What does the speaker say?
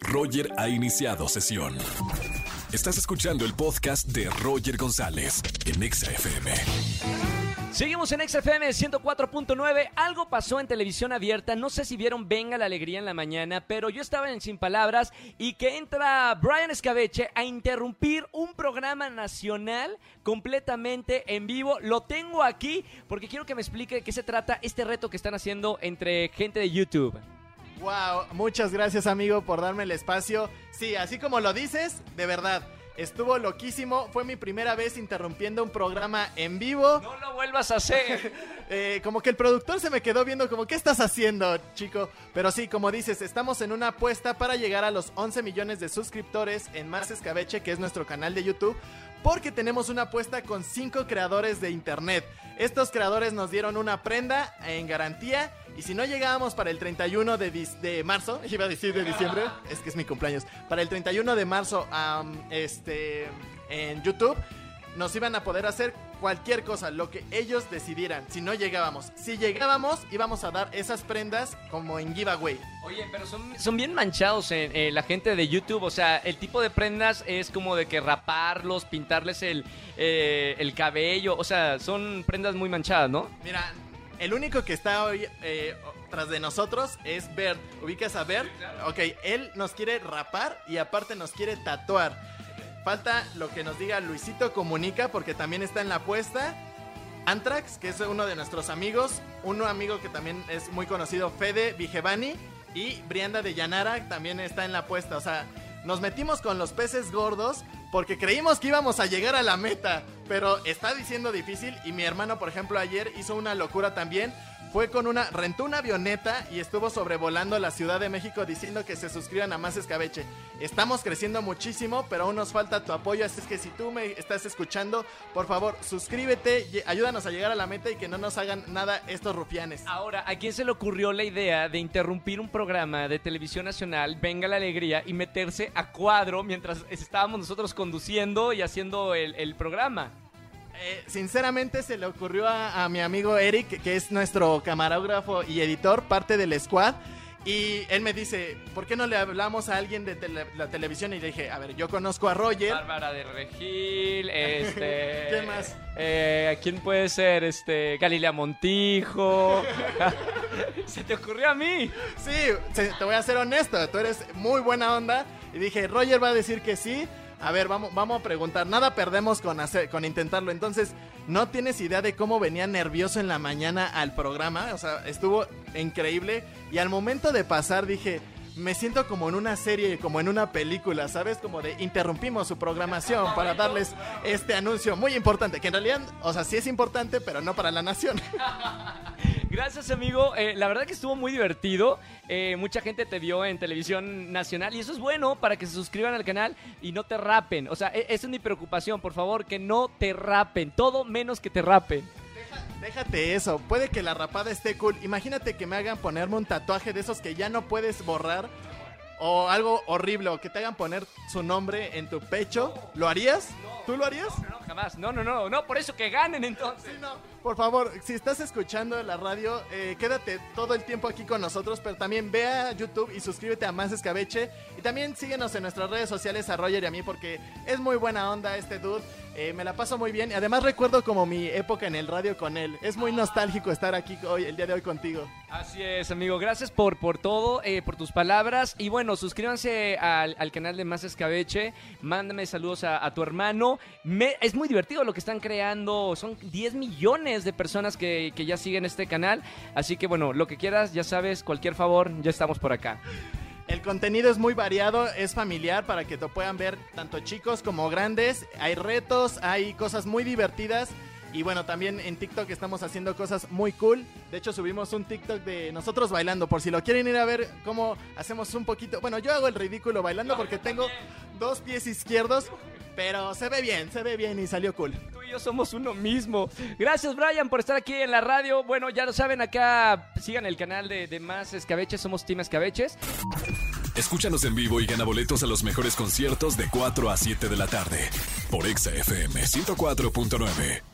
Roger ha iniciado sesión. Estás escuchando el podcast de Roger González en Exa FM. Seguimos en XFM 104.9. Algo pasó en televisión abierta. No sé si vieron Venga la Alegría en la mañana, pero yo estaba en Sin Palabras y que entra Brian Escabeche a interrumpir un programa nacional completamente en vivo. Lo tengo aquí porque quiero que me explique de qué se trata este reto que están haciendo entre gente de YouTube. Wow, muchas gracias amigo por darme el espacio. Sí, así como lo dices, de verdad. Estuvo loquísimo, fue mi primera vez interrumpiendo un programa en vivo. No lo vuelvas a hacer. Eh, como que el productor se me quedó viendo como, ¿qué estás haciendo, chico? Pero sí, como dices, estamos en una apuesta para llegar a los 11 millones de suscriptores en Más Escabeche, que es nuestro canal de YouTube porque tenemos una apuesta con cinco creadores de internet. Estos creadores nos dieron una prenda en garantía y si no llegábamos para el 31 de, de marzo, iba a decir de diciembre, es que es mi cumpleaños, para el 31 de marzo este, en YouTube, nos iban a poder hacer cualquier cosa, lo que ellos decidieran, si no llegábamos. Si llegábamos, íbamos a dar esas prendas como en giveaway. Oye, pero son, son bien manchados en, eh, la gente de YouTube, o sea, el tipo de prendas es como de que raparlos, pintarles el, eh, el cabello, o sea, son prendas muy manchadas, ¿no? Mira, el único que está hoy eh, tras de nosotros es Bert. ¿Ubicas a Bert? Ok, él nos quiere rapar y aparte nos quiere tatuar. Falta lo que nos diga Luisito Comunica porque también está en la apuesta. Antrax, que es uno de nuestros amigos. Un amigo que también es muy conocido, Fede Vigevani. Y Brianda de Yanara también está en la apuesta. O sea, nos metimos con los peces gordos porque creímos que íbamos a llegar a la meta, pero está diciendo difícil y mi hermano, por ejemplo, ayer hizo una locura también. Fue con una, rentó una avioneta y estuvo sobrevolando la Ciudad de México diciendo que se suscriban a Más Escabeche. Estamos creciendo muchísimo, pero aún nos falta tu apoyo, así es que si tú me estás escuchando, por favor, suscríbete, y ayúdanos a llegar a la meta y que no nos hagan nada estos rufianes. Ahora, ¿a quién se le ocurrió la idea de interrumpir un programa de televisión nacional, Venga la Alegría, y meterse a cuadro mientras estábamos nosotros conduciendo y haciendo el programa? Eh, sinceramente se le ocurrió a, mi amigo Eric, que es nuestro camarógrafo y editor, parte del squad. Y él me dice, ¿por qué no le hablamos a alguien de la televisión? Y le dije, a ver, yo conozco a Roger. Bárbara de Regil, este... ¿Quién más? Eh, ¿Quién puede ser? Este, Galilea Montijo. ¿Se te ocurrió a mí? Sí, te voy a ser honesto, tú eres muy buena onda. Y dije, Roger va a decir que sí. A ver, vamos, vamos a preguntar. Nada perdemos con, hacer, con intentarlo. Entonces, ¿no tienes idea de cómo venía nervioso en la mañana al programa? O sea, estuvo increíble. Y al momento de pasar dije, me siento como en una serie, como en una película, ¿sabes? Como de interrumpimos su programación para darles este anuncio muy importante, que en realidad, o sea, sí es importante, pero no para la nación. Gracias, amigo. Eh, la verdad que estuvo muy divertido. Eh, mucha gente te vio en televisión nacional y eso es bueno para que se suscriban al canal y no te rapen. O sea, e, esa es mi preocupación. Por favor, que no te rapen. Todo menos que te rapen. Déjate eso, puede que la rapada esté cool. Imagínate que me hagan ponerme un tatuaje de esos que ya no puedes borrar o algo horrible o que te hagan poner su nombre en tu pecho. ¿Lo harías? ¿Tú lo harías? No, no, jamás. No, no, no, no, por eso que ganen entonces. Por favor, si estás escuchando la radio, eh, quédate todo el tiempo aquí con nosotros, pero también ve a YouTube y suscríbete a Más Escabeche. Y también síguenos en nuestras redes sociales a Roger y a mí porque es muy buena onda este dude. Eh, me la paso muy bien. Y además recuerdo como mi época en el radio con él. Es muy nostálgico estar aquí hoy, el día de hoy contigo. Así es, amigo. Gracias por, por todo, eh, por tus palabras. Y bueno, suscríbanse al, canal de Más Escabeche. Mándame saludos a, tu hermano. es muy divertido lo que están creando. Son 10 millones de personas que, que ya siguen este canal. Así que bueno, lo que quieras, ya sabes, cualquier favor, ya estamos por acá. El contenido es muy variado, es familiar para que te puedan ver tanto chicos como grandes. Hay retos, hay cosas muy divertidas. Y bueno, también en TikTok estamos haciendo cosas muy cool. De hecho, subimos un TikTok de nosotros bailando. Por si lo quieren ir a ver cómo hacemos un poquito. Bueno, yo hago el ridículo bailando porque tengo dos pies izquierdos. Pero se ve bien, se ve bien y salió cool. Somos uno mismo. Gracias, Brian, por estar aquí en la radio. Bueno, ya lo saben, acá sigan el canal de, de Más Escabeches. Somos Team Escabeches. Escúchanos en vivo y gana boletos a los mejores conciertos de 4 a 7 de la tarde. Por Exa FM 104.9.